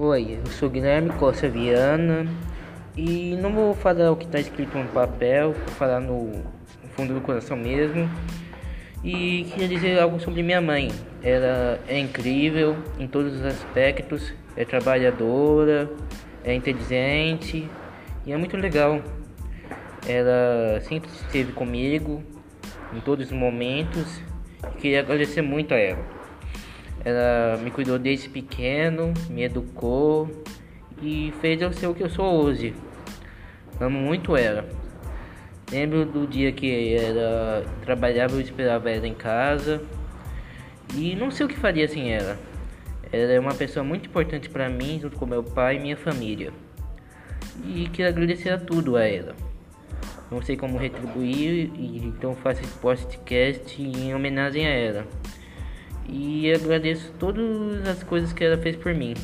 Oi, eu sou Guilherme Costa Viana e não vou falar o que está escrito no papel, vou falar no fundo do coração mesmo. E queria dizer algo sobre minha mãe. Ela é incrível em todos os aspectos, é trabalhadora, é inteligente e é muito legal. Ela sempre esteve comigo em todos os momentos e queria agradecer muito a ela. Ela me cuidou desde pequeno, me educou e fez eu ser o que eu sou hoje. Amo muito ela. Lembro do dia que ela trabalhava e esperava ela em casa. E não sei o que faria sem ela. Ela é uma pessoa muito importante para mim, junto com meu pai e minha família. E quero agradecer a tudo a ela. Não sei como retribuir, então faço esse podcast em homenagem a ela e agradeço todas as coisas que ela fez por mim.